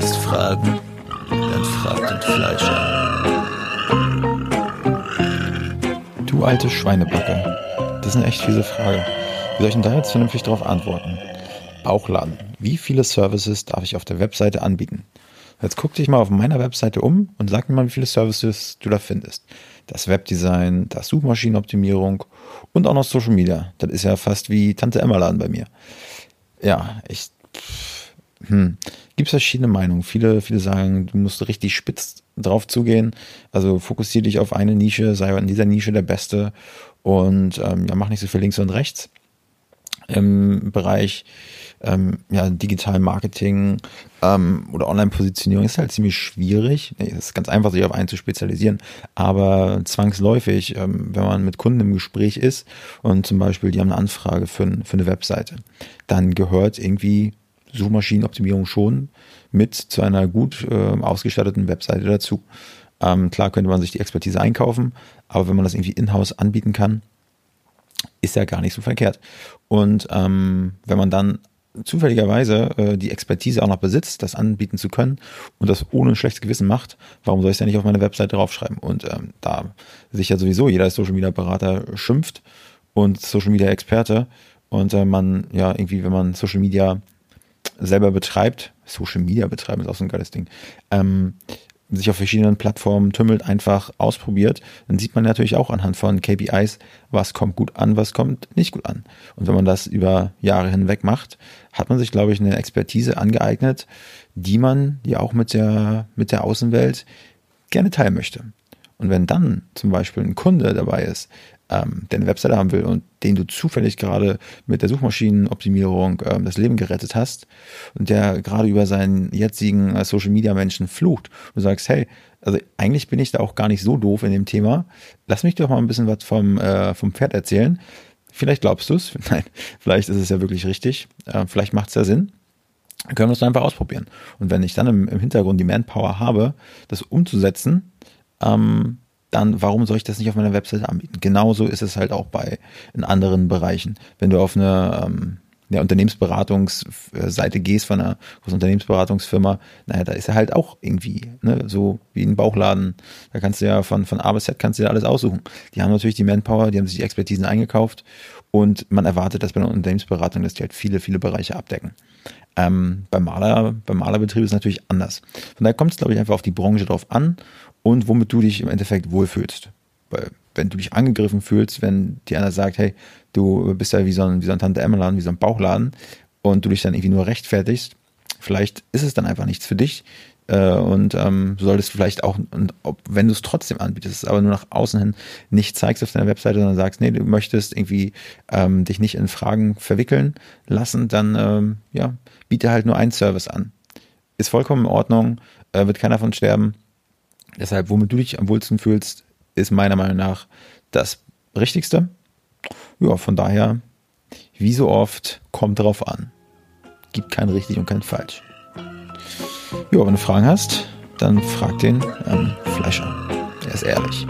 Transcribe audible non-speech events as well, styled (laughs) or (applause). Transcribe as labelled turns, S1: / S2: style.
S1: Hast Fragen? Dann frag den Fleischer.
S2: Du alte Schweinebacke. Das ist eine echt fiese Frage. Wie soll ich denn da jetzt vernünftig darauf antworten? Bauchladen. Wie viele Services darf ich auf der Webseite anbieten? Jetzt guck dich mal auf meiner Webseite um und sag mir mal, wie viele Services du da findest. Das Webdesign, das Suchmaschinenoptimierung und auch noch Social Media. Das ist ja fast wie Tante Emma Laden bei mir. Ja, ich. Hm. Gibt es verschiedene Meinungen. Viele, viele sagen, du musst richtig spitz drauf zugehen. Also fokussiere dich auf eine Nische, sei in dieser Nische der Beste und ähm, ja, mach nicht so viel links und rechts. Im Bereich ähm, ja, Digital Marketing ähm, oder Online-Positionierung ist halt ziemlich schwierig. Es ist ganz einfach, sich auf einen zu spezialisieren, aber zwangsläufig, ähm, wenn man mit Kunden im Gespräch ist und zum Beispiel die haben eine Anfrage für, für eine Webseite, dann gehört irgendwie Suchmaschinenoptimierung schon mit zu einer gut äh, ausgestatteten Webseite dazu. Ähm, klar könnte man sich die Expertise einkaufen, aber wenn man das irgendwie in-house anbieten kann, ist ja gar nicht so verkehrt. Und ähm, wenn man dann zufälligerweise äh, die Expertise auch noch besitzt, das anbieten zu können und das ohne ein schlechtes Gewissen macht, warum soll ich es ja nicht auf meine Webseite draufschreiben? Und ähm, da sich ja sowieso jeder Social Media Berater schimpft und Social Media Experte und äh, man ja irgendwie, wenn man Social Media selber betreibt, Social Media betreiben ist auch so ein geiles Ding, ähm, sich auf verschiedenen Plattformen tümmelt, einfach ausprobiert, dann sieht man natürlich auch anhand von KPIs, was kommt gut an, was kommt nicht gut an. Und wenn man das über Jahre hinweg macht, hat man sich, glaube ich, eine Expertise angeeignet, die man ja auch mit der, mit der Außenwelt gerne teilen möchte. Und wenn dann zum Beispiel ein Kunde dabei ist, ähm, der eine Webseite haben will und den du zufällig gerade mit der Suchmaschinenoptimierung ähm, das Leben gerettet hast und der gerade über seinen jetzigen äh, Social Media Menschen flucht und sagst, hey, also eigentlich bin ich da auch gar nicht so doof in dem Thema. Lass mich doch mal ein bisschen was vom, äh, vom Pferd erzählen. Vielleicht glaubst du es, (laughs) nein, vielleicht ist es ja wirklich richtig, äh, vielleicht macht es ja Sinn können wir es einfach ausprobieren. Und wenn ich dann im, im Hintergrund die Manpower habe, das umzusetzen, ähm, dann warum soll ich das nicht auf meiner Webseite anbieten? Genauso ist es halt auch bei in anderen Bereichen. Wenn du auf eine ähm, ja, Unternehmensberatungsseite gehst von einer großen Unternehmensberatungsfirma, naja, da ist er halt auch irgendwie, ne, so wie ein Bauchladen. Da kannst du ja von, von A bis Z kannst du dir alles aussuchen. Die haben natürlich die Manpower, die haben sich die Expertisen eingekauft und man erwartet, dass bei einer Unternehmensberatung, dass die halt viele, viele Bereiche abdecken. Ähm, beim Maler, beim Malerbetrieb ist es natürlich anders. Von daher kommt es, glaube ich, einfach auf die Branche drauf an und womit du dich im Endeffekt wohlfühlst. Weil wenn du dich angegriffen fühlst, wenn dir einer sagt, hey, du bist ja wie so ein, wie so ein Tante Emma-Laden, wie so ein Bauchladen und du dich dann irgendwie nur rechtfertigst, vielleicht ist es dann einfach nichts für dich. Äh, und ähm, solltest vielleicht auch, und ob, wenn du es trotzdem anbietest, aber nur nach außen hin nicht zeigst auf deiner Webseite, sondern sagst, nee, du möchtest irgendwie ähm, dich nicht in Fragen verwickeln lassen, dann ähm, ja, biete halt nur einen Service an. Ist vollkommen in Ordnung, äh, wird keiner von sterben. Deshalb, womit du dich am wohlsten fühlst, ist meiner Meinung nach das Richtigste. Ja, von daher, wie so oft, kommt drauf an. Gibt kein richtig und kein falsch. Ja, wenn du Fragen hast, dann frag den ähm, Fleischer. Er ist ehrlich.